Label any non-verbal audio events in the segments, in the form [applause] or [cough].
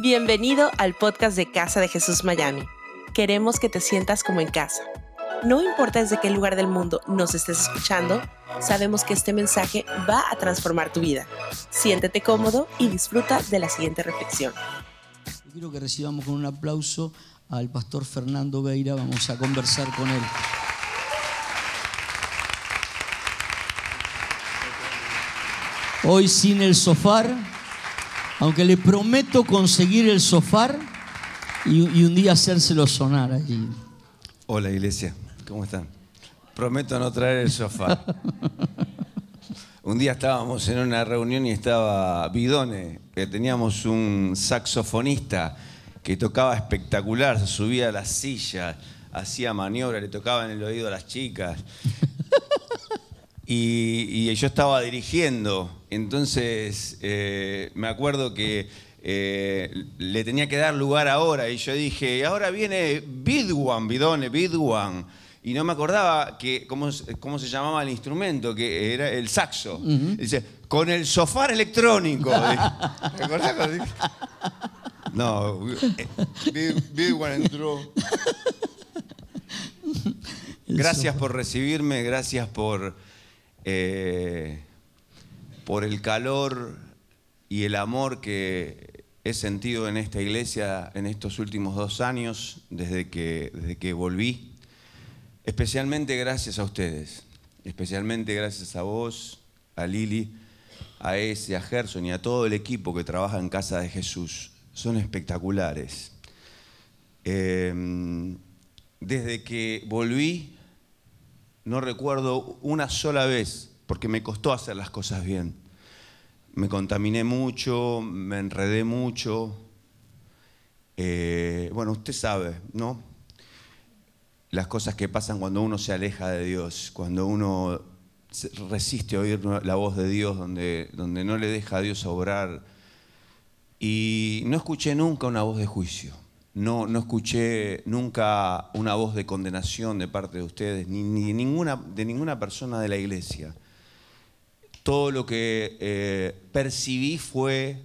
Bienvenido al podcast de Casa de Jesús Miami. Queremos que te sientas como en casa. No importa desde qué lugar del mundo nos estés escuchando, sabemos que este mensaje va a transformar tu vida. Siéntete cómodo y disfruta de la siguiente reflexión. quiero que recibamos con un aplauso al pastor Fernando Beira. Vamos a conversar con él. Hoy sin el sofá, aunque le prometo conseguir el sofá y, un día hacérselo sonar allí. Hola iglesia, ¿cómo están? Prometo no traer el sofá. un día estábamos en una reunión y estaba Bidone, que teníamos un saxofonista que tocaba espectacular, subía a la silla, hacía maniobras, le tocaba en el oído a las chicas. Y, yo estaba dirigiendo, entonces eh, me acuerdo que eh, le tenía que dar lugar ahora y yo dije, ahora viene Bidwan, Bidone, Bidwan. Y no me acordaba que, cómo, cómo, se llamaba el instrumento, que era el saxo. Dice, con el sofá electrónico. [laughs] ¿Te acordás? No, Bidwan entró. Gracias por recibirme, gracias por eh, por el calor y el amor que he sentido en esta iglesia en estos últimos dos años, desde que, desde que volví. Especialmente gracias a ustedes, especialmente gracias a vos, a Lili, a ese, a Gerson y a todo el equipo que trabaja en Casa de Jesús. Son espectaculares. Em, desde que volví, no recuerdo una sola vez, porque me costó hacer las cosas bien. Me contaminé mucho, me enredé mucho. Eh, bueno, usted sabe, ¿no? Las cosas que pasan cuando uno se aleja de Dios, cuando uno resiste a oír la voz de Dios, donde, donde no le deja a Dios obrar. Y no escuché nunca una voz de juicio no, no escuché nunca una voz de condenación de parte de ustedes, ni, ninguna, de ninguna persona de la iglesia. Todo lo que eh, percibí fue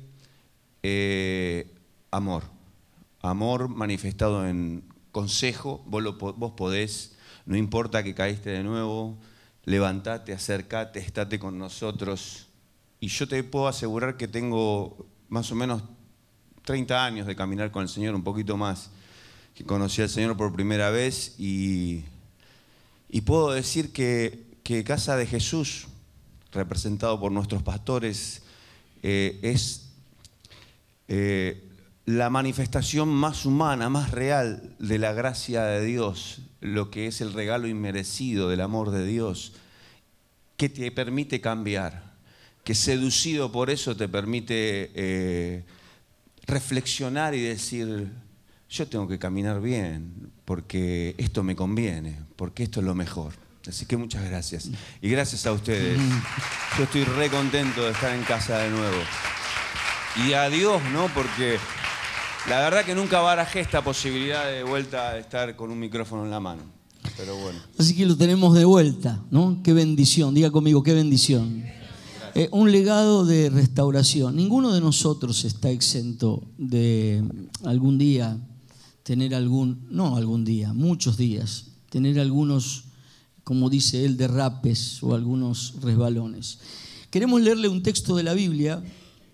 eh, amor, amor manifestado en consejo, vos, vos podés, no importa que caíste de nuevo, levantate, acercate, estate con nosotros. Y yo te puedo asegurar que tengo más o menos 30 años de caminar con el Señor, un poquito más, que conocí al Señor por primera vez y, y puedo decir que, que, Casa de Jesús, representado por nuestros pastores, eh, es eh, la manifestación más humana, más real de la gracia de Dios, lo que es el regalo inmerecido del amor de Dios, que te permite cambiar, que seducido por eso te permite... Eh, reflexionar y decir, yo tengo que caminar bien, porque esto me conviene, porque esto es lo mejor. Así que muchas gracias. Y gracias a ustedes. Yo estoy re contento de estar en casa de nuevo. Y a Dios, ¿no? Porque la verdad que nunca barajé esta posibilidad de vuelta de estar con un micrófono en la mano. Pero bueno. Así que lo tenemos de vuelta, ¿no? Qué bendición. Diga conmigo, qué bendición. Eh, un legado de restauración. Ninguno de nosotros está exento de algún día tener algún, no algún día, muchos días, tener algunos, como dice él, derrapes o algunos resbalones. Queremos leerle un texto de la Biblia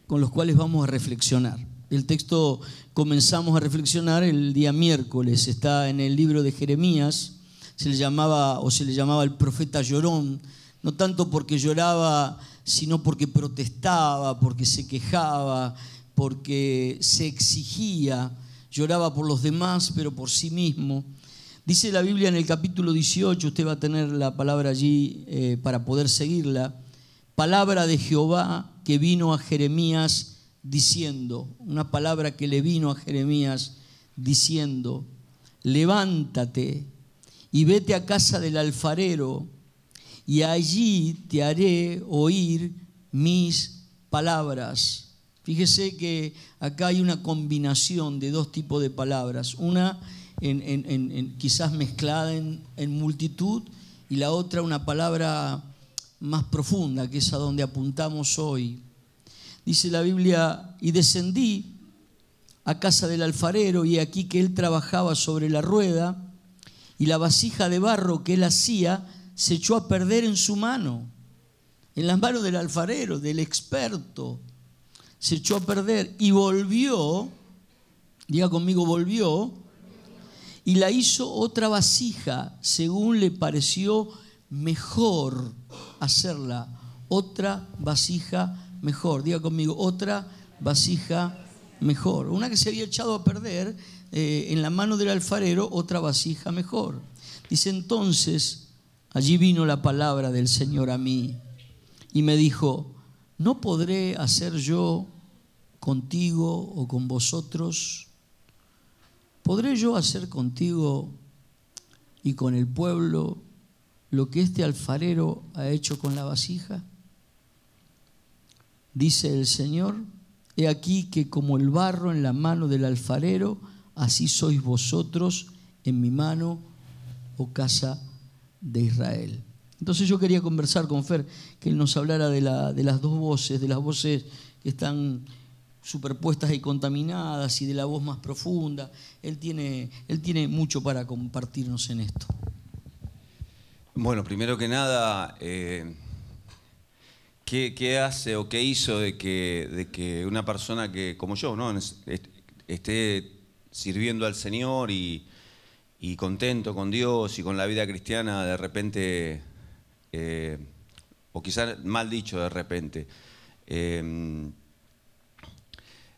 con los cuales vamos a reflexionar. El texto comenzamos a reflexionar el día miércoles, está en el libro de Jeremías, se le llamaba o se le llamaba el profeta llorón, no tanto porque lloraba sino porque protestaba, porque se quejaba, porque se exigía, lloraba por los demás, pero por sí mismo. Dice la Biblia en el capítulo 18, usted va a tener la palabra allí eh, para poder seguirla, palabra de Jehová que vino a Jeremías diciendo, una palabra que le vino a Jeremías diciendo, levántate y vete a casa del alfarero y allí te haré oír mis palabras. Fíjese que acá hay una combinación de dos tipos de palabras, una quizás mezclada en, multitud y la otra una palabra más profunda, que es a donde apuntamos hoy. Dice la Biblia, y descendí a casa del alfarero y aquí que él trabajaba sobre la rueda y la vasija de barro que él hacía se echó a perder en su mano, en las manos del alfarero, del experto. Se echó a perder y volvió, diga conmigo, volvió, y la hizo otra vasija según le pareció mejor hacerla. Otra vasija mejor, diga conmigo, otra vasija mejor. Una que se había echado a perder eh, en la mano del alfarero, otra vasija mejor. Dice entonces, allí vino la palabra del Señor a mí y me dijo, ¿no podré hacer yo contigo o con vosotros? ¿Podré yo hacer contigo y con el pueblo lo que este alfarero ha hecho con la vasija? Dice el Señor, he aquí que como el barro en la mano del alfarero, así sois vosotros en mi mano, oh casa de Israel. Entonces yo quería conversar con Fer, que él nos hablara de, de las dos voces, de las voces que están superpuestas y contaminadas y de la voz más profunda. Él tiene, él tiene mucho para compartirnos en esto. Bueno, primero que nada, eh, ¿qué, hace o qué hizo de que, de que una persona que, como yo, ¿no? esté sirviendo al Señor y, contento con Dios y con la vida cristiana, de repente, eh, o quizás mal dicho de repente, eh,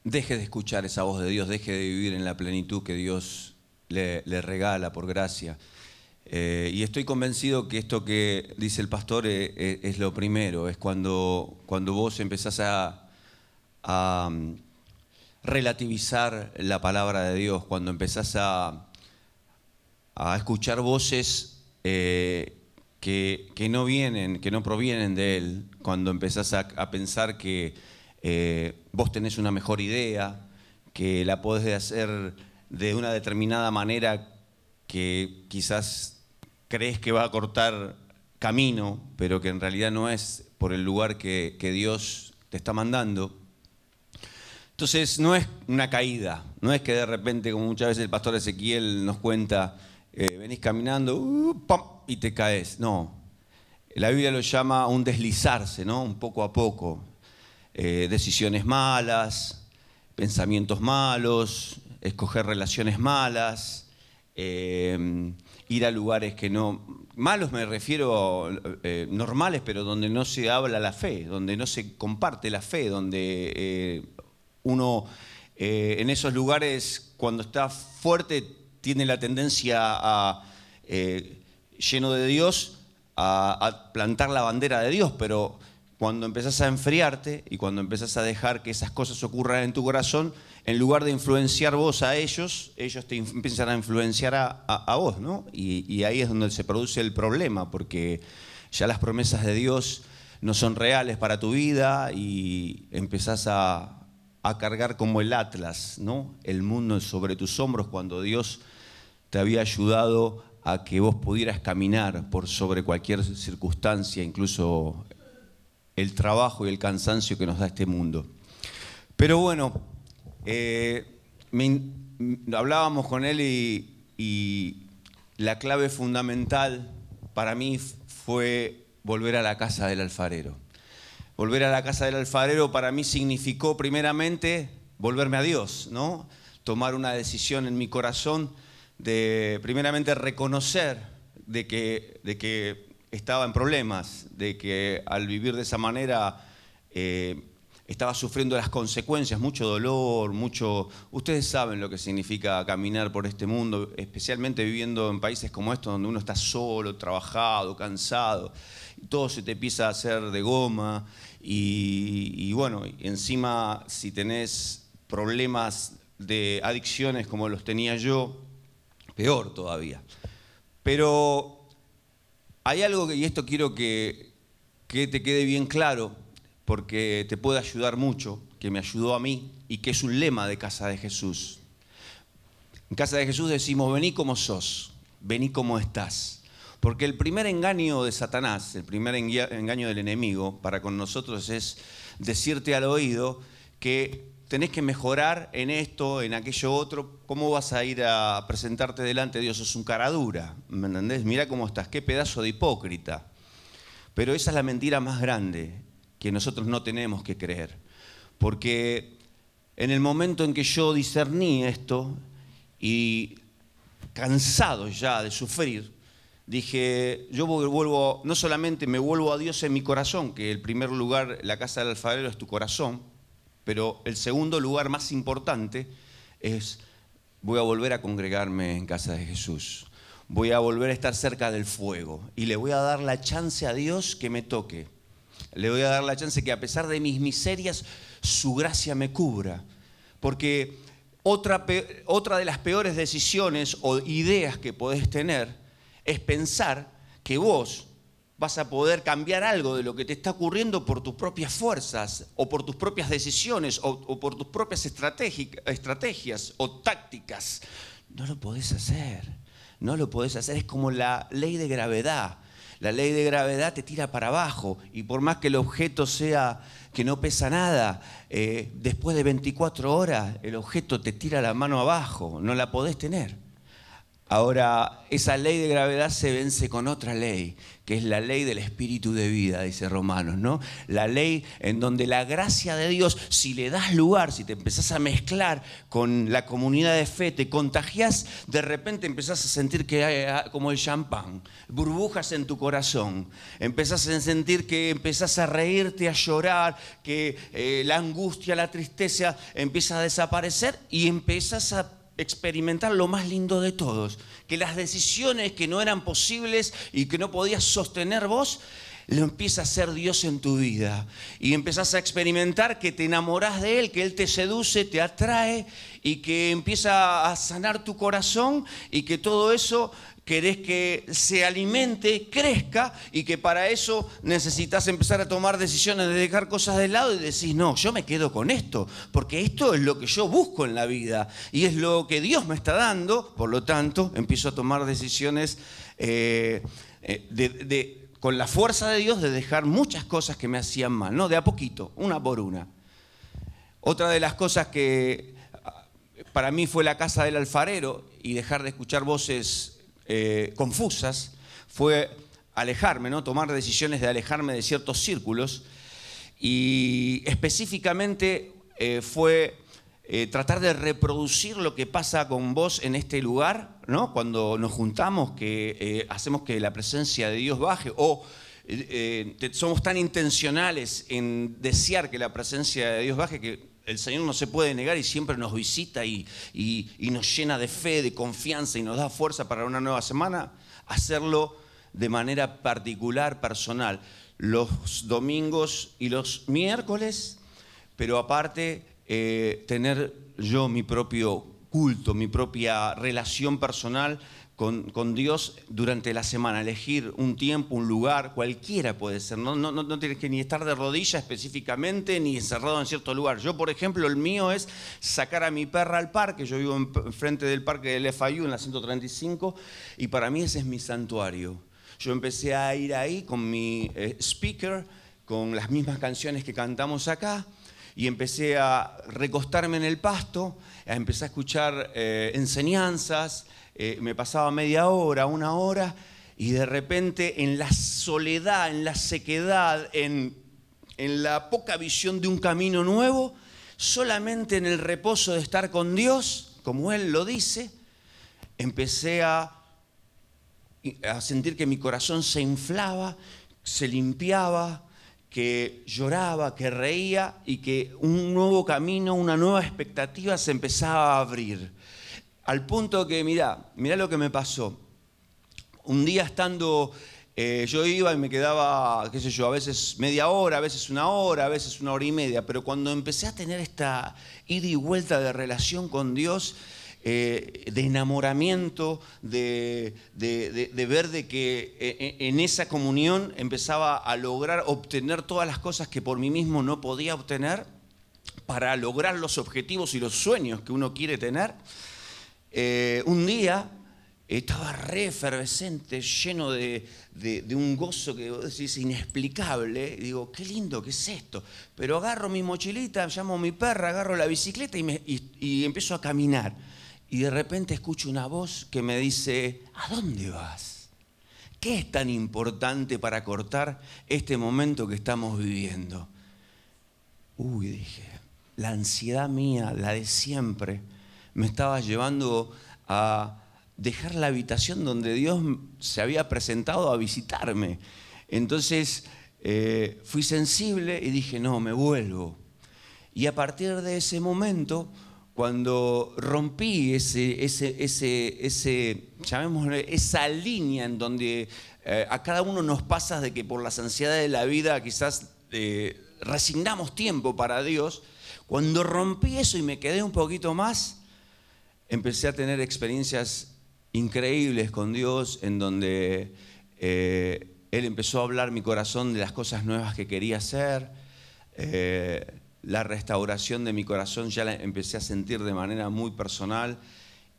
deje de escuchar esa voz de Dios, deje de vivir en la plenitud que Dios le, regala por gracia. Eh, y estoy convencido que esto que dice el pastor es, lo primero, es cuando, cuando vos empezás a, mm, relativizar la palabra de Dios, cuando empezás a, escuchar voces eh, que, no vienen, que no provienen de Él, cuando empezás a pensar que eh, vos tenés una mejor idea, que la podés hacer de una determinada manera que quizás crees que va a cortar camino, pero que en realidad no es por el lugar que, Dios te está mandando. Entonces no es una caída, no es que de repente, como muchas veces el pastor Ezequiel nos cuenta, eh, venís caminando uh, y te caes. No, la Biblia lo llama un deslizarse, ¿no? un poco a poco. Eh, decisiones malas, pensamientos malos, escoger relaciones malas, eh, ir a lugares que no... Malos me refiero eh, normales, pero donde no se habla la fe, donde no se comparte la fe, donde uno en esos lugares cuando está fuerte tiene la tendencia a, lleno de Dios, a plantar la bandera de Dios, pero cuando empezás a enfriarte y cuando empezás a dejar que esas cosas ocurran en tu corazón, en lugar de influenciar vos a ellos, ellos te empiezan a influenciar a, vos, ¿no? Y, ahí es donde se produce el problema, porque ya las promesas de Dios no son reales para tu vida y empezás a, a cargar como el Atlas, ¿no? El mundo sobre tus hombros cuando Dios te había ayudado a que vos pudieras caminar por sobre cualquier circunstancia, incluso el trabajo y el cansancio que nos da este mundo. Pero bueno, eh, hablábamos con él y, la clave fundamental para mí fue volver a la casa del alfarero. Volver a la casa del alfarero para mí significó primeramente volverme a Dios, ¿no? Tomar una decisión en mi corazón de primeramente reconocer de que, de que estaba en problemas, de que al vivir de esa manera eh, estaba sufriendo las consecuencias, mucho dolor, mucho... Ustedes saben lo que significa caminar por este mundo, especialmente viviendo en países como estos, donde uno está solo, trabajado, cansado, todo se te empieza a hacer de goma, y, y bueno, encima si tenés problemas de adicciones como los tenía yo, peor todavía. Pero hay algo que, y esto quiero que, que te quede bien claro, porque te puede ayudar mucho, que me ayudó a mí y que es un lema de Casa de Jesús. En Casa de Jesús decimos, vení como sos, vení como estás. Porque el primer engaño de Satanás, el primer engaño del enemigo para con nosotros es decirte al oído que tenés que mejorar en esto, en aquello otro, ¿cómo vas a ir a presentarte delante de Dios? Es un cara dura, ¿me entendés? Mira cómo estás, qué pedazo de hipócrita. Pero esa es la mentira más grande que nosotros no tenemos que creer. Porque en el momento en que yo discerní esto y cansado ya de sufrir, dije, yo vuelvo, no solamente me vuelvo a Dios en mi corazón, que el primer lugar, la casa del alfarero es tu corazón, pero el segundo lugar más importante es, voy a volver a congregarme en casa de Jesús. Voy a volver a estar cerca del fuego y le voy a dar la chance a Dios que me toque. Le voy a dar la chance que a pesar de mis miserias, su gracia me cubra. Porque otra, otra de las peores decisiones o ideas que podés tener es pensar que vos vas a poder cambiar algo de lo que te está ocurriendo por tus propias fuerzas o por tus propias decisiones o, por tus propias estrategias o tácticas. No lo podés hacer, no lo podés hacer. Es como la ley de gravedad. La ley de gravedad te tira para abajo y por más que el objeto sea que no pesa nada, eh, después de 24 horas el objeto te tira la mano abajo, no la podés tener. Ahora, esa ley de gravedad se vence con otra ley, que es la ley del espíritu de vida, dice Romanos, ¿no? La ley en donde la gracia de Dios, si le das lugar, si te empezás a mezclar con la comunidad de fe, te contagias, de repente empezás a sentir que hay ah, como el champán, burbujas en tu corazón, empezás a sentir que empezás a reírte, a llorar, que eh, la angustia, la tristeza empieza a desaparecer y empiezas a experimentar lo más lindo de todos, que las decisiones que no eran posibles y que no podías sostener vos, lo empieza a hacer Dios en tu vida. Y empezás a experimentar que te enamorás de Él, que Él te seduce, te atrae y que empieza a sanar tu corazón y que todo eso querés que se alimente, crezca y que para eso necesitas empezar a tomar decisiones de dejar cosas de lado y decís, no, yo me quedo con esto, porque esto es lo que yo busco en la vida y es lo que Dios me está dando, por lo tanto empiezo a tomar decisiones eh, eh, con la fuerza de Dios de dejar muchas cosas que me hacían mal, ¿no? De a poquito, una por una. Otra de las cosas que ah, para mí fue la casa del alfarero y dejar de escuchar voces eh, confusas fue alejarme, ¿no? tomar decisiones de alejarme de ciertos círculos y específicamente eh, fue eh, tratar de reproducir lo que pasa con vos en este lugar, ¿no? cuando nos juntamos, que hacemos que la presencia de Dios baje o somos tan intencionales en desear que la presencia de Dios baje que el Señor no se puede negar y siempre nos visita y, nos llena de fe, de confianza y nos da fuerza para una nueva semana, hacerlo de manera particular, personal, los domingos y los miércoles, pero aparte eh, tener yo mi propio culto, mi propia relación personal con, Dios durante la semana, elegir un tiempo, un lugar, cualquiera puede ser. No, no, no, tienes que ni estar de rodillas específicamente, ni encerrado en cierto lugar. Yo, por ejemplo, el mío es sacar a mi perra al parque. Yo vivo enfrente del parque del FIU, en la 135, y para mí ese es mi santuario. Yo empecé a ir ahí con mi eh, speaker, con las mismas canciones que cantamos acá, y empecé a recostarme en el pasto, a empezar a escuchar eh, enseñanzas, eh, me pasaba media hora, una hora, y de repente en la soledad, en la sequedad, en, en la poca visión de un camino nuevo, solamente en el reposo de estar con Dios, como Él lo dice, empecé a, a sentir que mi corazón se inflaba, se limpiaba, que lloraba, que reía y que un nuevo camino, una nueva expectativa se empezaba a abrir. Al punto que, mirá, mirá lo que me pasó. Un día estando, eh, yo iba y me quedaba, qué sé yo, a veces media hora, a veces una hora, a veces una hora y media, pero cuando empecé a tener esta ida y vuelta de relación con Dios, eh, de enamoramiento, de, de, ver de que eh, en esa comunión empezaba a lograr obtener todas las cosas que por mí mismo no podía obtener para lograr los objetivos y los sueños que uno quiere tener. Eh, un día estaba re efervescente, lleno de, un gozo que es inexplicable. Y digo, qué lindo, ¿qué es esto? Pero agarro mi mochilita, llamo a mi perra, agarro la bicicleta y, y empiezo a caminar. Y de repente escucho una voz que me dice, ¿a dónde vas? ¿Qué es tan importante para cortar este momento que estamos viviendo? Uy, dije, la ansiedad mía, la de siempre, me estaba llevando a dejar la habitación donde Dios se había presentado a visitarme. Entonces eh, fui sensible y dije, no, me vuelvo. Y a partir de ese momento, cuando rompí ese, ese, ese, ese esa línea en donde eh, a cada uno nos pasa de que por las ansiedades de la vida quizás eh, resignamos tiempo para Dios, cuando rompí eso y me quedé un poquito más, empecé a tener experiencias increíbles con Dios en donde eh, Él empezó a hablar mi corazón de las cosas nuevas que quería hacer. Eh, la restauración de mi corazón ya la empecé a sentir de manera muy personal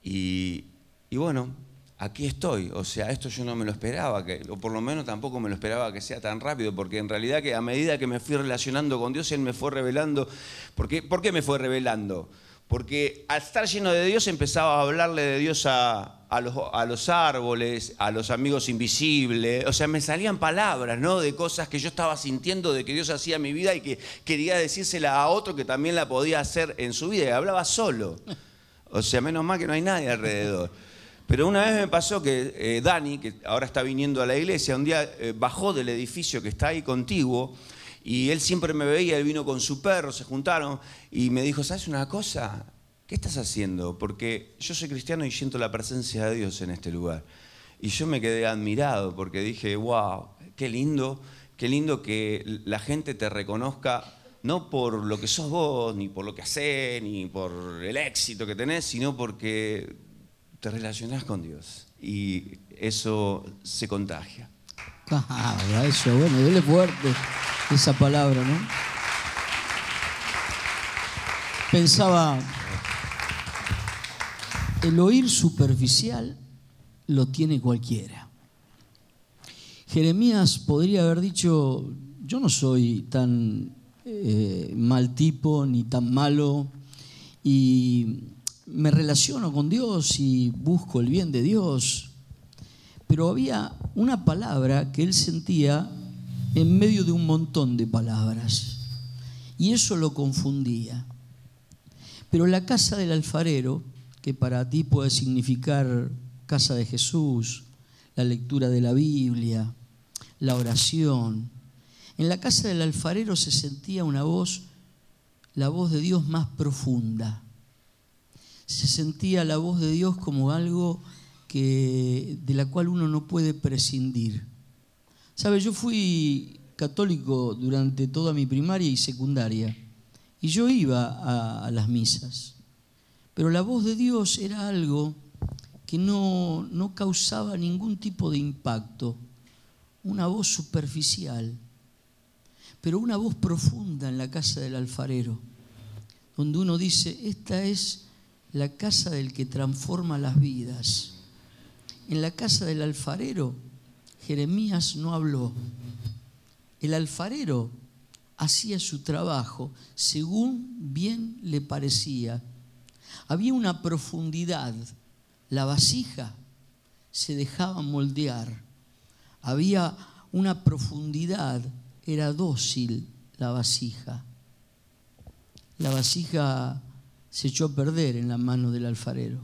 y, bueno, aquí estoy. O sea, esto yo no me lo esperaba, que, o por lo menos tampoco me lo esperaba que sea tan rápido, porque en realidad que a medida que me fui relacionando con Dios, Él me fue revelando. ¿Por qué, ¿Por qué me fue revelando? Porque al estar lleno de Dios empezaba a hablarle de Dios a, los, árboles, a los amigos invisibles. O sea, me salían palabras, ¿no? De cosas que yo estaba sintiendo de que Dios hacía en mi vida y que quería decírsela a otro que también la podía hacer en su vida. Y hablaba solo. O sea, menos mal que no hay nadie alrededor. Pero una vez me pasó que eh, Dani, que ahora está viniendo a la iglesia, un día eh, bajó del edificio que está ahí contiguo y él siempre me veía, él vino con su perro, se juntaron y me dijo, ¿sabes una cosa? ¿qué estás haciendo? Porque yo soy cristiano y siento la presencia de Dios en este lugar. Y yo me quedé admirado porque dije, wow, qué lindo, qué lindo que la gente te reconozca no por lo que sos vos, ni por lo que haces, ni por el éxito que tenés, sino porque te relacionás con Dios. Y eso se contagia. Ah, eso, bueno, dele fuerte esa palabra, ¿no? Pensaba el oír superficial lo tiene cualquiera. Jeremías podría haber dicho, yo no soy tan eh, mal tipo ni tan malo y me relaciono con Dios y busco el bien de Dios. Pero había una palabra que él sentía en medio de un montón de palabras y eso lo confundía. Pero la casa del alfarero que para ti puede significar casa de Jesús, la lectura de la Biblia, la oración. En la casa del alfarero se sentía una voz, la voz de Dios más profunda. Se sentía la voz de Dios como algo que, de la cual uno no puede prescindir. ¿Sabe? Yo fui católico durante toda mi primaria y secundaria y yo iba a, a las misas. Pero la voz de Dios era algo que no, no causaba ningún tipo de impacto, una voz superficial, pero una voz profunda en la casa del alfarero, donde uno dice, esta es la casa del que transforma las vidas. En la casa del alfarero, Jeremías no habló. El alfarero hacía su trabajo según bien le parecía había una profundidad. La vasija se dejaba moldear. Había una profundidad, era dócil la vasija. La vasija se echó a perder en la mano del alfarero.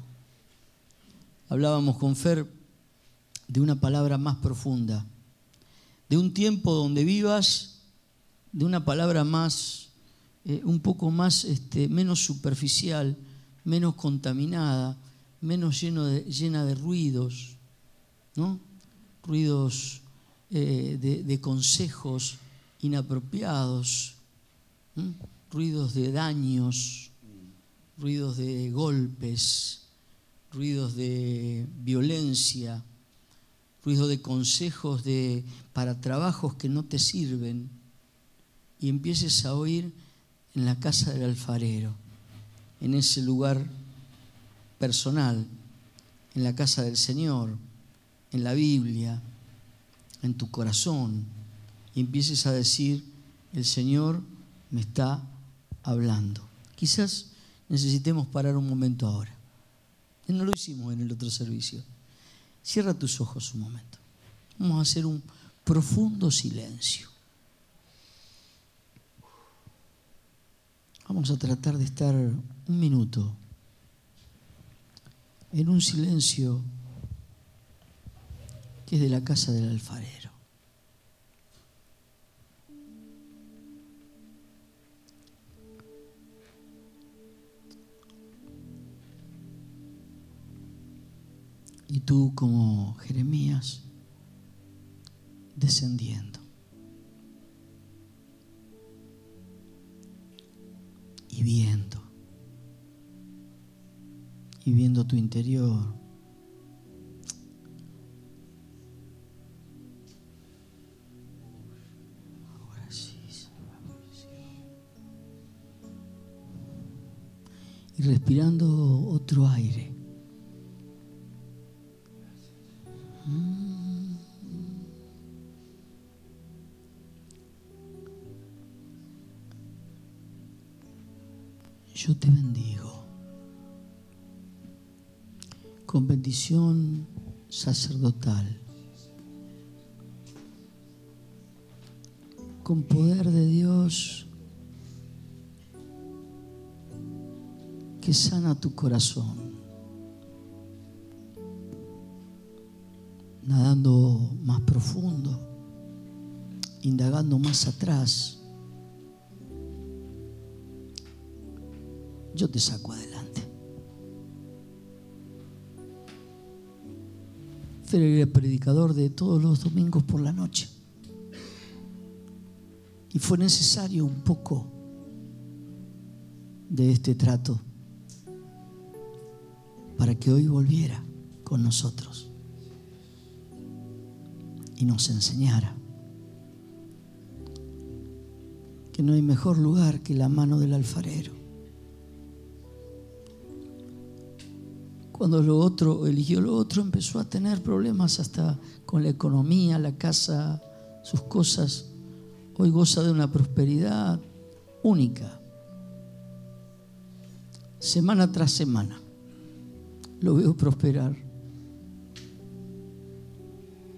Hablábamos con Fer de una palabra más profunda, de un tiempo donde vivas, de una palabra más, eh, un poco más, este, menos superficial, menos contaminada, menos lleno de, llena de ruidos, ¿no? ruidos eh, de, consejos inapropiados, ruidos de daños, ruidos de golpes, ruidos de violencia, ruidos de consejos de, para trabajos que no te sirven, y empieces a oír en la casa del alfarero en ese lugar personal, en la casa del Señor, en la Biblia, en tu corazón, y empieces a decir, el Señor me está hablando. Quizás necesitemos parar un momento ahora. No lo hicimos en el otro servicio. Cierra tus ojos un momento. Vamos a hacer un profundo silencio. Vamos a tratar de estar un minuto en un silencio que es de la casa del alfarero. Y tú como Jeremías descendiendo. Y viendo. Y viendo tu interior. Y respirando otro aire. Te bendigo. Con bendición sacerdotal. Con poder de Dios que sana tu corazón. Nadando más profundo, indagando más atrás yo te saco adelante. Fue el predicador de todos los domingos por la noche. Y fue necesario un poco de este trato para que hoy volviera con nosotros y nos enseñara que no hay mejor lugar que la mano del alfarero Cuando lo otro eligió lo otro, empezó a tener problemas hasta con la economía, la casa, sus cosas. Hoy goza de una prosperidad única. Semana tras semana lo veo prosperar,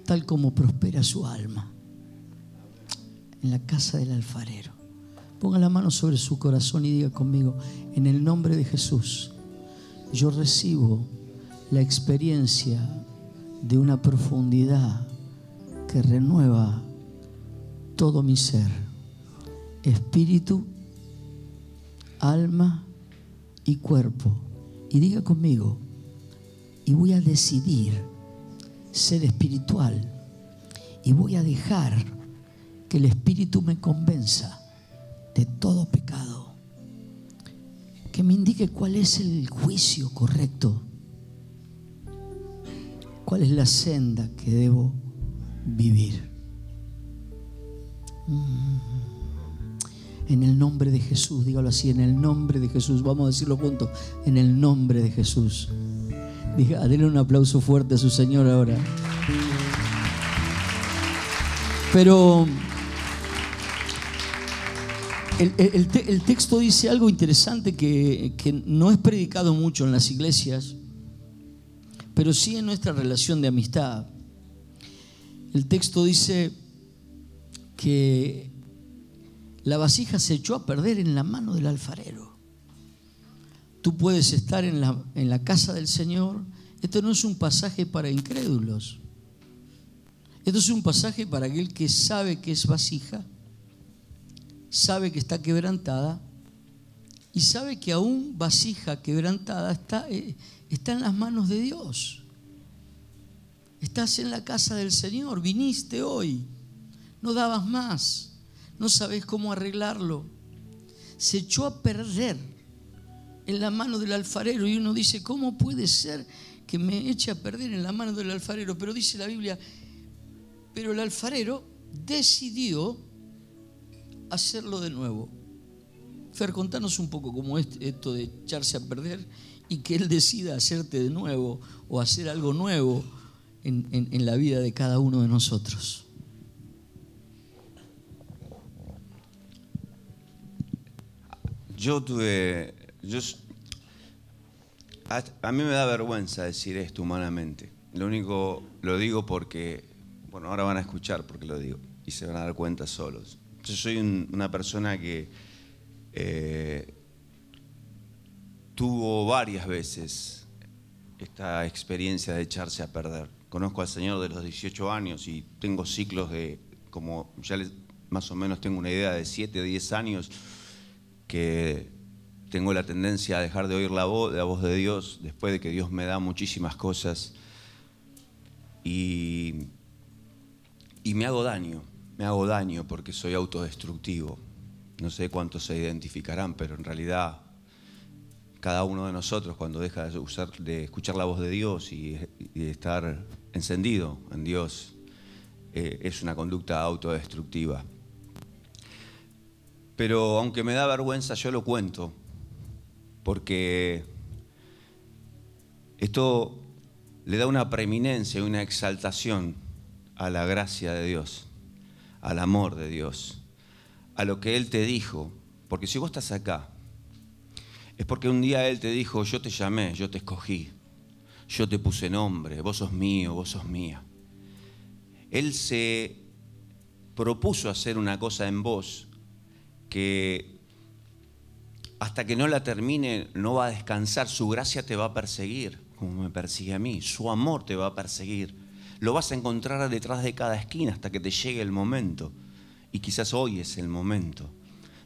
tal como prospera su alma, en la casa del alfarero. Ponga la mano sobre su corazón y diga conmigo, en el nombre de Jesús yo recibo la experiencia de una profundidad que renueva todo mi ser, espíritu, alma y cuerpo. Y diga conmigo, y voy a decidir ser espiritual y voy a dejar que el espíritu me convenza de todo pecado que me indique cuál es el juicio correcto, cuál es la senda que debo vivir. Mm. En el nombre de Jesús, dígalo así, en el nombre de Jesús, vamos a decirlo juntos, en el nombre de Jesús. Diga, denle un aplauso fuerte a su Señor ahora. Pero el, texto dice algo interesante que, que no es predicado mucho en las iglesias, pero sí en nuestra relación de amistad. El texto dice que la vasija se echó a perder en la mano del alfarero. Tú puedes estar en la, en la casa del Señor. Esto no es un pasaje para incrédulos. Esto es un pasaje para aquel que sabe que es vasija sabe que está quebrantada y sabe que aún vasija quebrantada está, eh, está en las manos de Dios. Estás en la casa del Señor, viniste hoy, no dabas más, no sabes cómo arreglarlo. Se echó a perder en la mano del alfarero y uno dice, ¿cómo puede ser que me eche a perder en la mano del alfarero? Pero dice la Biblia, pero el alfarero decidió hacerlo de nuevo. Fer, contanos un poco cómo es esto de echarse a perder y que Él decida hacerte de nuevo o hacer algo nuevo en, la vida de cada uno de nosotros. Yo tuve. Yo, a, a, mí me da vergüenza decir esto humanamente. Lo único. Lo digo porque. Bueno, ahora van a escuchar porque lo digo. Y se van a dar cuenta solos. Yo soy un, una persona que. Eh, tuvo varias veces esta experiencia de echarse a perder. Conozco al Señor de los 18 años y tengo ciclos de, como ya les, más o menos tengo una idea, de 7 o 10 años que tengo la tendencia a dejar de oír la voz, la voz de Dios después de que Dios me da muchísimas cosas y, y me hago daño, me hago daño porque soy autodestructivo. No sé cuántos se identificarán, pero en realidad cada uno de nosotros cuando deja de, usar, de escuchar la voz de Dios y, de estar encendido en Dios, eh, es una conducta autodestructiva. Pero aunque me da vergüenza, yo lo cuento, porque esto le da una preeminencia y una exaltación a la gracia de Dios, al amor de Dios, a lo que Él te dijo. Porque si vos estás acá, es porque un día Él te dijo, yo te llamé, yo te escogí, yo te puse nombre, vos sos mío, vos sos mía. Él se propuso hacer una cosa en vos que hasta que no la termine no va a descansar, su gracia te va a perseguir, como me persigue a mí, su amor te va a perseguir. Lo vas a encontrar detrás de cada esquina hasta que te llegue el momento. Y quizás hoy es el momento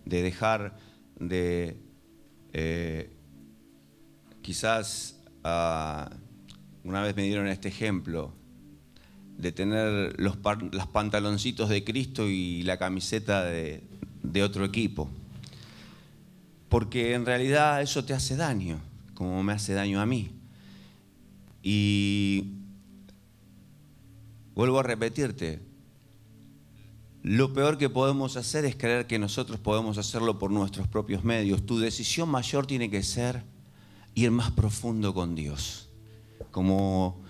de dejar de... Eh, quizás uh, una vez me dieron este ejemplo, de tener los, los pantaloncitos de Cristo y la camiseta de, de otro equipo. Porque en realidad eso te hace daño, como me hace daño a mí. Y vuelvo a repetirte, lo peor que podemos hacer es creer que nosotros podemos hacerlo por nuestros propios medios. Tu decisión mayor tiene que ser ir más profundo con Dios. Como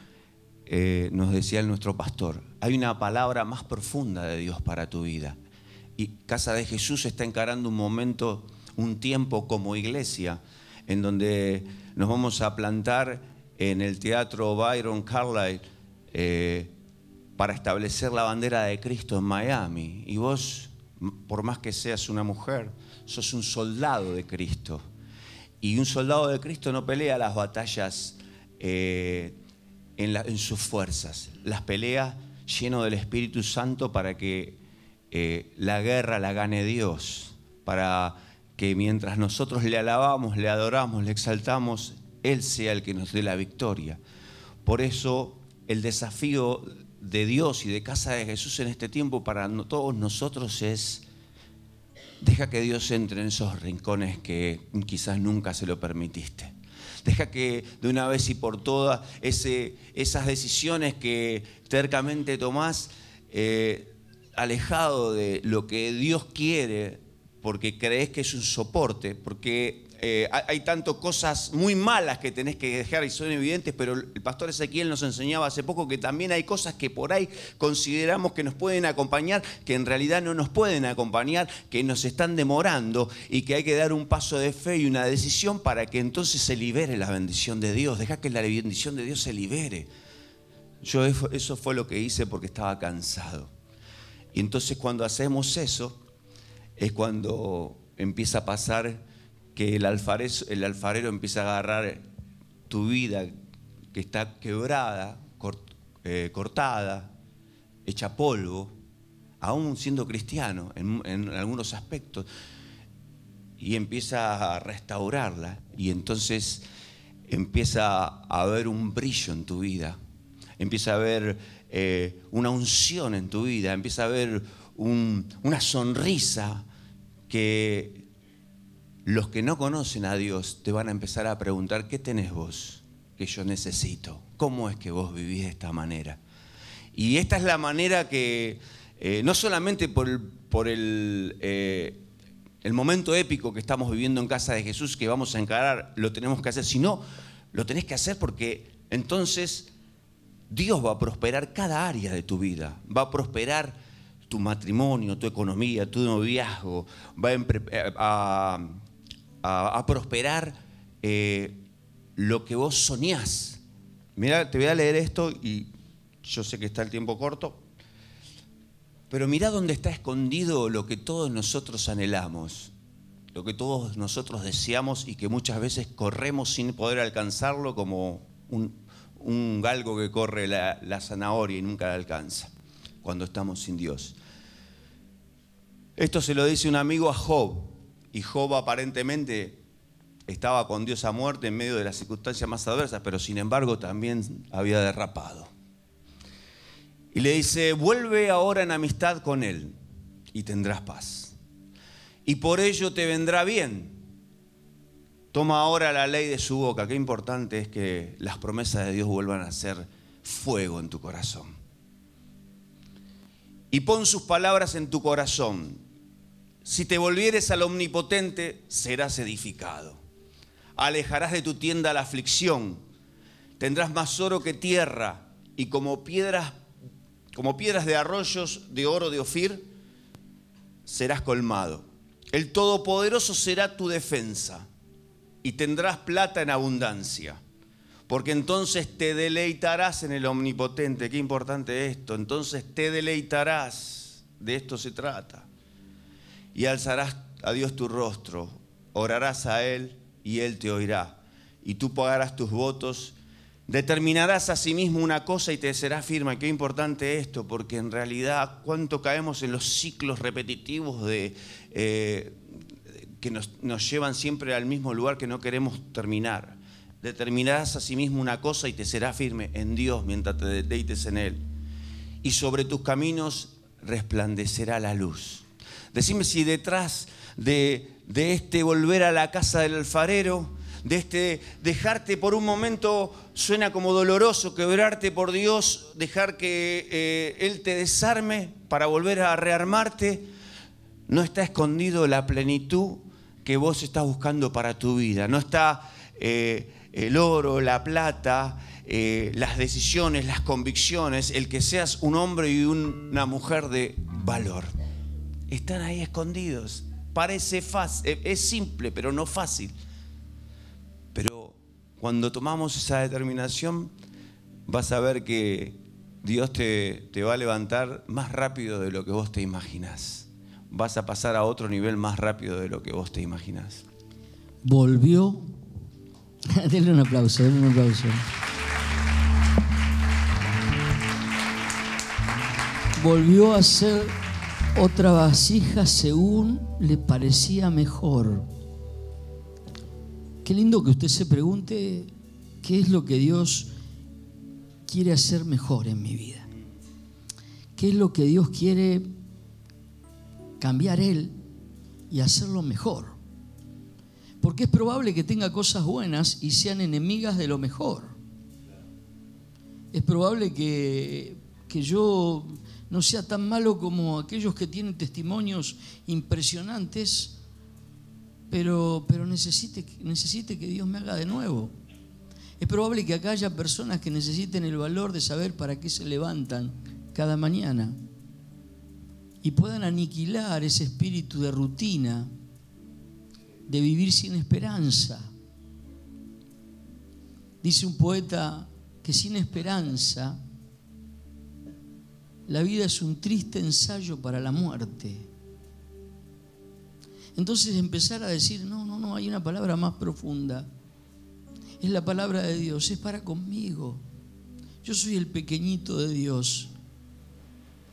eh, nos decía nuestro pastor, hay una palabra más profunda de Dios para tu vida. Y Casa de Jesús está encarando un momento, un tiempo como iglesia, en donde nos vamos a plantar en el Teatro Byron Carlyle eh, para establecer la bandera de Cristo en Miami. Y vos, por más que seas una mujer, sos un soldado de Cristo. Y un soldado de Cristo no pelea las batallas eh, en, sus fuerzas, las pelea lleno del Espíritu Santo para que eh, la guerra la gane Dios, para que mientras nosotros le alabamos, le adoramos, le exaltamos, Él sea el que nos dé la victoria. Por eso el desafío de Dios y de casa de Jesús en este tiempo para todos nosotros es, deja que Dios entre en esos rincones que quizás nunca se lo permitiste. Deja que de una vez y por todas ese, esas decisiones que tercamente tomás, eh, alejado de lo que Dios quiere porque crees que es un soporte, porque eh, hay tantas cosas muy malas que tenés que dejar y son evidentes, pero el pastor Ezequiel nos enseñaba hace poco que también hay cosas que por ahí consideramos que nos pueden acompañar, que en realidad no nos pueden acompañar, que nos están demorando y que hay que dar un paso de fe y una decisión para que entonces se libere la bendición de Dios. Deja que la bendición de Dios se libere. Yo eso fue lo que hice porque estaba cansado. Y entonces cuando hacemos eso, es cuando empieza a pasar que el alfarero, empieza a agarrar tu vida que está quebrada, eh, cortada, hecha polvo, aún siendo cristiano en, en algunos aspectos, y empieza a restaurarla. Y entonces empieza a haber un brillo en tu vida, empieza a haber eh, una unción en tu vida, empieza a haber una sonrisa que los que no conocen a Dios te van a empezar a preguntar, ¿qué tenés vos que yo necesito? ¿Cómo es que vos vivís de esta manera? Y esta es la manera que, eh, no solamente por el, eh, el momento épico que estamos viviendo en casa de Jesús, que vamos a encarar, lo tenemos que hacer. Si no, lo tenés que hacer porque entonces Dios va a prosperar cada área de tu vida. Va a prosperar tu matrimonio, tu economía, tu noviazgo. Va a, prosperar eh, lo que vos soñás. Mira, te voy a leer esto y yo sé que está el tiempo corto. Pero mira dónde está escondido lo que todos nosotros anhelamos, lo que todos nosotros deseamos y que muchas veces corremos sin poder alcanzarlo como un, galgo que corre la, la zanahoria y nunca la alcanza cuando estamos sin Dios. Esto se lo dice un amigo a Job y Job aparentemente estaba con Dios a muerte en medio de las circunstancias más adversas, pero sin embargo también había derrapado. Y le dice, vuelve ahora en amistad con Él y tendrás paz. Y por ello te vendrá bien. Toma ahora la ley de su boca. Qué importante es que las promesas de Dios vuelvan a ser fuego en tu corazón. Y pon sus palabras en tu corazón. Si te volvieres al omnipotente, serás edificado. Alejarás de tu tienda la aflicción. Tendrás más oro que tierra y como piedras como piedras de arroyos de oro de Ofir, serás colmado. El Todopoderoso será tu defensa y tendrás plata en abundancia, porque entonces te deleitarás en el Omnipotente. Qué importante esto. Entonces te deleitarás. De esto se trata. Y alzarás a Dios tu rostro, orarás a Él y Él te oirá. Y tú pagarás tus votos Determinarás a sí mismo una cosa y te será firme. Qué importante esto, porque en realidad cuánto caemos en los ciclos repetitivos de, eh, que nos, nos, llevan siempre al mismo lugar que no queremos terminar. Determinarás a sí mismo una cosa y te será firme en Dios mientras te deleites en Él. Y sobre tus caminos resplandecerá la luz. Decime si detrás de, este volver a la casa del alfarero, de este dejarte por un momento, suena como doloroso, quebrarte por Dios, dejar que eh, Él te desarme para volver a rearmarte, no está escondido la plenitud que vos estás buscando para tu vida, no está eh, el oro, la plata, eh, las decisiones, las convicciones, el que seas un hombre y una mujer de valor. Están ahí escondidos. Parece fácil, es simple, pero no fácil. Cuando tomamos esa determinación, vas a ver que Dios te, va a levantar más rápido de lo que vos te imaginás. Vas a pasar a otro nivel más rápido de lo que vos te imaginás. Volvió. [laughs] denle un aplauso, denle un aplauso. Volvió a ser otra vasija según le parecía mejor. Qué lindo que usted se pregunte qué es lo que Dios quiere hacer mejor en mi vida. ¿Qué es lo que Dios quiere cambiar Él y hacerlo mejor? Porque es probable que tenga cosas buenas y sean enemigas de lo mejor. Es probable que, que yo no sea tan malo como aquellos que tienen testimonios impresionantes pero, pero necesite, necesite que Dios me haga de nuevo. Es probable que acá haya personas que necesiten el valor de saber para qué se levantan cada mañana y puedan aniquilar ese espíritu de rutina, de vivir sin esperanza. Dice un poeta que sin esperanza la vida es un triste ensayo para la muerte. Entonces empezar a decir, no, no, no, hay una palabra más profunda. Es la palabra de Dios, es para conmigo. Yo soy el pequeñito de Dios.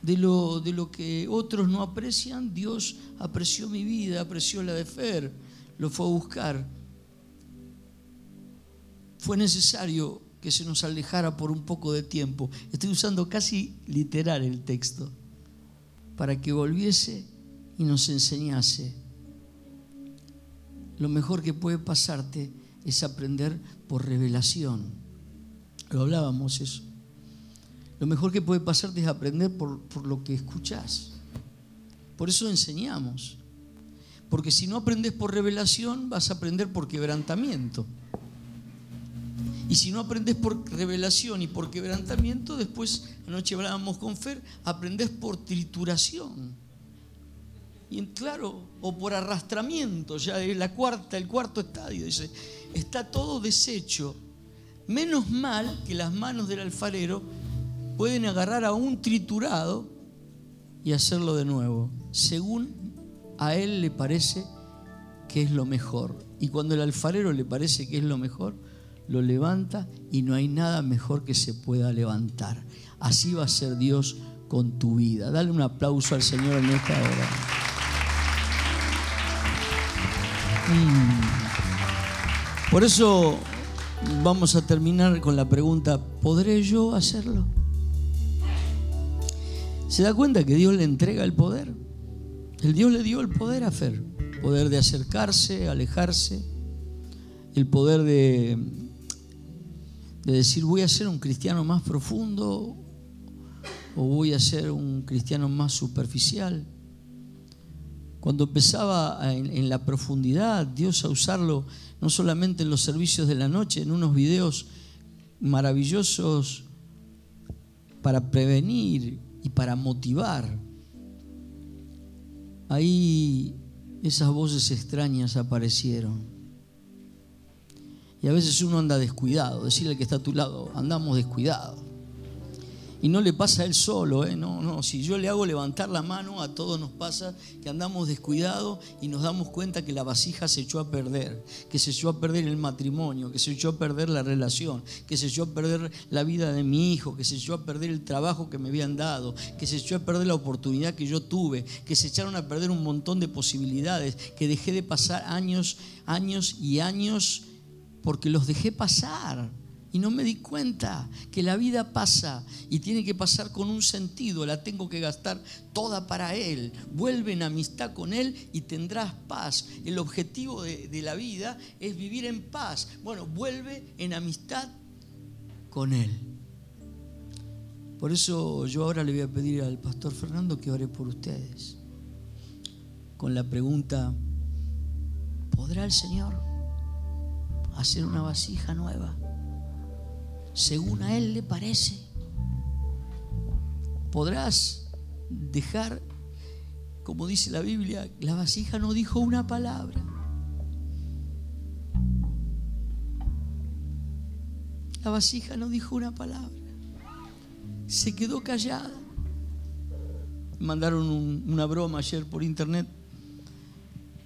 De lo, de lo que otros no aprecian, Dios apreció mi vida, apreció la de Fer, lo fue a buscar. Fue necesario que se nos alejara por un poco de tiempo. Estoy usando casi literal el texto, para que volviese y nos enseñase lo mejor que puede pasarte es aprender por revelación. Lo hablábamos eso. Lo mejor que puede pasarte es aprender por, lo que escuchás. Por eso enseñamos. Porque si no aprendes por revelación, vas a aprender por quebrantamiento. Y si no aprendes por revelación y por quebrantamiento, después, anoche hablábamos con Fer, aprendes por trituración. Y claro, o por arrastramiento, ya la cuarta, el cuarto estadio, dice, está todo deshecho. Menos mal que las manos del alfarero pueden agarrar a un triturado y hacerlo de nuevo, según a él le parece que es lo mejor. Y cuando el alfarero le parece que es lo mejor, lo levanta y no hay nada mejor que se pueda levantar. Así va a ser Dios con tu vida. Dale un aplauso al Señor en esta hora. Mm. Por eso vamos a terminar con la pregunta, ¿podré yo hacerlo? ¿Se da cuenta que Dios le entrega el poder? El Dios le dio el poder a Fer, poder de acercarse, alejarse, el poder de de decir voy a ser un cristiano más profundo o voy a ser un cristiano más superficial. Cuando empezaba en, la profundidad, Dios a usarlo no solamente en los servicios de la noche, en unos videos maravillosos para prevenir y para motivar. Ahí esas voces extrañas aparecieron. Y a veces uno anda descuidado, decirle que está a tu lado, andamos descuidados. Y no le pasa a él solo, ¿eh? no, no. Si yo le hago levantar la mano, a todos nos pasa que andamos descuidados y nos damos cuenta que la vasija se echó a perder, que se echó a perder el matrimonio, que se echó a perder la relación, que se echó a perder la vida de mi hijo, que se echó a perder el trabajo que me habían dado, que se echó a perder la oportunidad que yo tuve, que se echaron a perder un montón de posibilidades, que dejé de pasar años, años y años porque los dejé pasar y no me di cuenta que la vida pasa y tiene que pasar con un sentido, la tengo que gastar toda para Él. Vuelve en amistad con Él y tendrás paz. El objetivo de, la vida es vivir en paz. Bueno, vuelve en amistad con Él. Por eso yo ahora le voy a pedir al pastor Fernando que ore por ustedes. Con la pregunta, ¿podrá el Señor? Hacer una vasija nueva, según a Él le parece. Podrás dejar, como dice la Biblia, la vasija no dijo una palabra. La vasija no dijo una palabra. Se quedó callada. Mandaron una broma ayer por internet.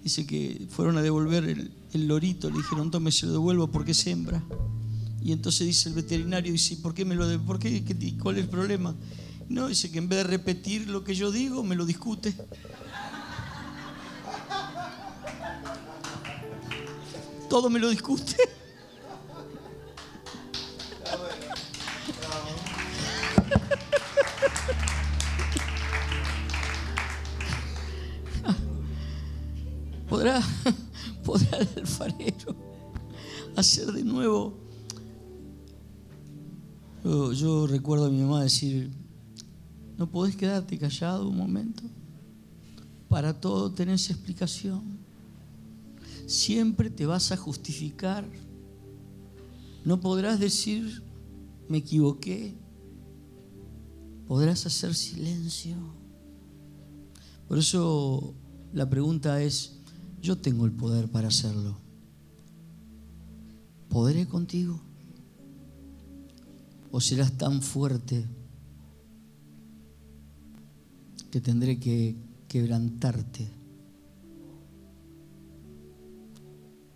Dice que fueron a devolver el, el lorito, le dijeron, tome, se lo devuelvo porque es hembra. Y entonces dice el veterinario, dice, ¿por qué me lo ¿Por qué? ¿Cuál es el problema? No, dice que en vez de repetir lo que yo digo, me lo discute. [laughs] Todo me lo discute. Decir, no podés quedarte callado un momento. Para todo tenés explicación. Siempre te vas a justificar. No podrás decir, me equivoqué. Podrás hacer silencio. Por eso la pregunta es, yo tengo el poder para hacerlo. ¿Podré contigo? ¿O serás tan fuerte que tendré que quebrantarte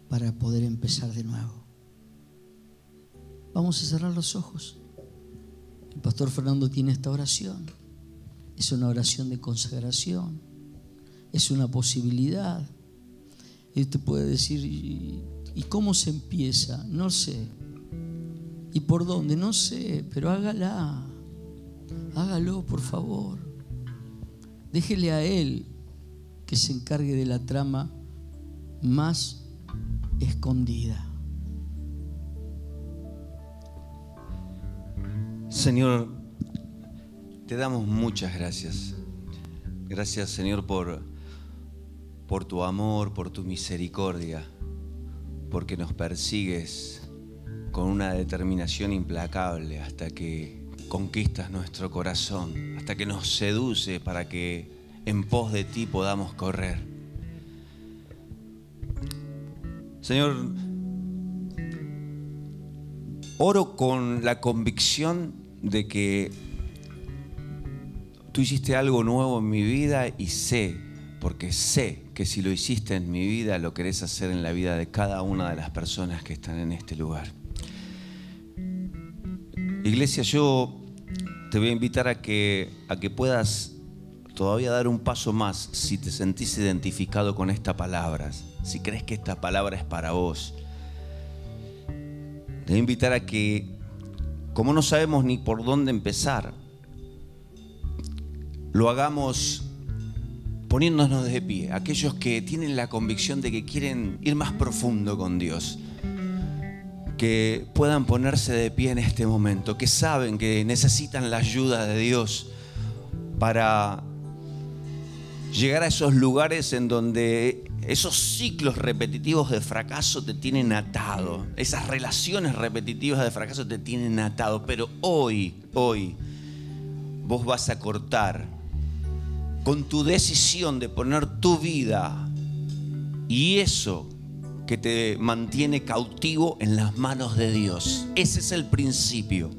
para poder empezar de nuevo? Vamos a cerrar los ojos. El pastor Fernando tiene esta oración. Es una oración de consagración. Es una posibilidad y te puede decir, ¿y cómo se empieza? No sé. ¿Y por dónde? No sé, pero hágala. Hágalo, por favor. Déjele a Él que se encargue de la trama más escondida. Señor, te damos muchas gracias. Gracias, Señor, por por tu amor, por tu misericordia, porque nos persigues con una determinación implacable hasta que conquistas nuestro corazón, hasta que nos seduce para que en pos de ti podamos correr. Señor, oro con la convicción de que tú hiciste algo nuevo en mi vida y sé, porque sé que si lo hiciste en mi vida, lo querés hacer en la vida de cada una de las personas que están en este lugar. Iglesia, yo te voy a invitar a que, a que puedas todavía dar un paso más si te sentís identificado con esta palabra, si crees que esta palabra es para vos. Te voy a invitar a que, como no sabemos ni por dónde empezar, lo hagamos poniéndonos de pie, aquellos que tienen la convicción de que quieren ir más profundo con Dios, que puedan ponerse de pie en este momento, que saben que necesitan la ayuda de Dios para llegar a esos lugares en donde esos ciclos repetitivos de fracaso te tienen atado, esas relaciones repetitivas de fracaso te tienen atado, pero hoy, hoy, vos vas a cortar con tu decisión de poner tu vida y eso que te mantiene cautivo en las manos de Dios. Ese es el principio.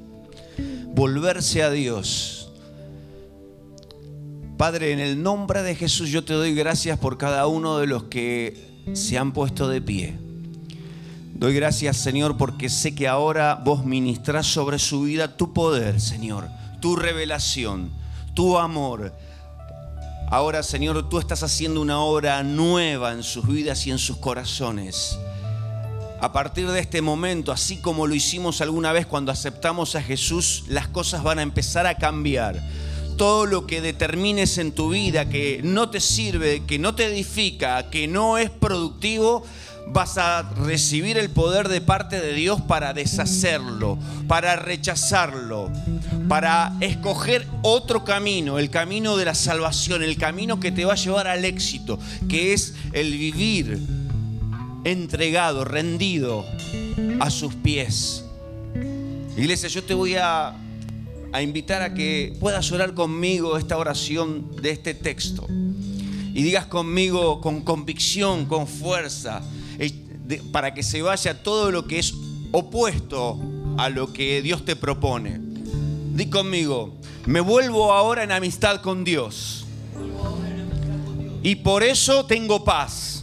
Volverse a Dios. Padre, en el nombre de Jesús yo te doy gracias por cada uno de los que se han puesto de pie. Doy gracias, Señor, porque sé que ahora vos ministrás sobre su vida tu poder, Señor, tu revelación, tu amor Ahora, Señor, tú estás haciendo una obra nueva en sus vidas y en sus corazones. A partir de este momento, así como lo hicimos alguna vez cuando aceptamos a Jesús, las cosas van a empezar a cambiar. Todo lo que determines en tu vida que no te sirve, que no te edifica, que no es productivo, vas a recibir el poder de parte de Dios para deshacerlo, para rechazarlo, para escoger otro camino, el camino de la salvación, el camino que te va a llevar al éxito, que es el vivir entregado, rendido a sus pies. Iglesia, yo te voy a, invitar a que puedas orar conmigo esta oración de este texto y digas conmigo con convicción, con fuerza, para que se vaya todo lo que es opuesto a lo que Dios te propone. Di conmigo, me vuelvo ahora en amistad con Dios. Y por eso tengo paz.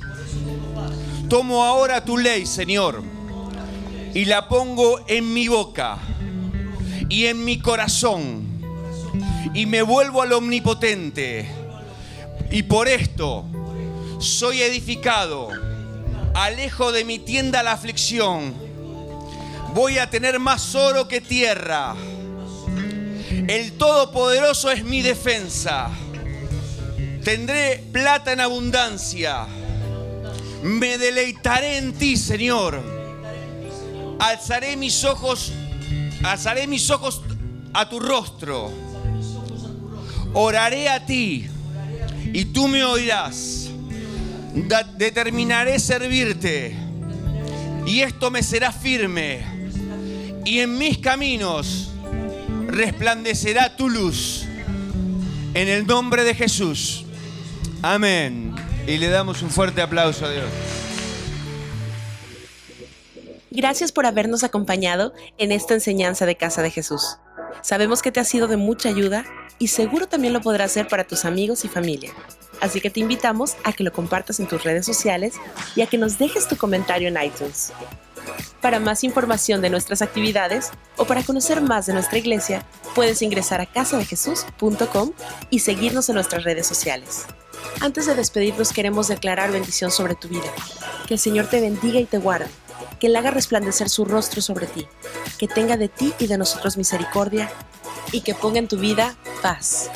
Tomo ahora tu ley, Señor, y la pongo en mi boca y en mi corazón. Y me vuelvo al omnipotente. Y por esto soy edificado alejo de mi tienda la aflicción. Voy a tener más oro que tierra. El Todopoderoso es mi defensa. Tendré plata en abundancia. Me deleitaré en ti, Señor. Alzaré mis ojos, alzaré mis ojos a tu rostro. Oraré a ti y tú me oirás determinaré servirte y esto me será firme y en mis caminos resplandecerá tu luz. En el nombre de Jesús. Amén. Y le damos un fuerte aplauso a Dios. Gracias por habernos acompañado en esta enseñanza de Casa de Jesús. Sabemos que te ha sido de mucha ayuda y seguro también lo podrá hacer para tus amigos y familia. Así que te invitamos a que lo compartas en tus redes sociales y a que nos dejes tu comentario en iTunes. Para más información de nuestras actividades o para conocer más de nuestra iglesia, puedes ingresar a casadejesús.com y seguirnos en nuestras redes sociales. Antes de despedirnos queremos declarar bendición sobre tu vida. Que el Señor te bendiga y te guarde, que Él haga resplandecer su rostro sobre ti, que tenga de ti y de nosotros misericordia y que ponga en tu vida paz.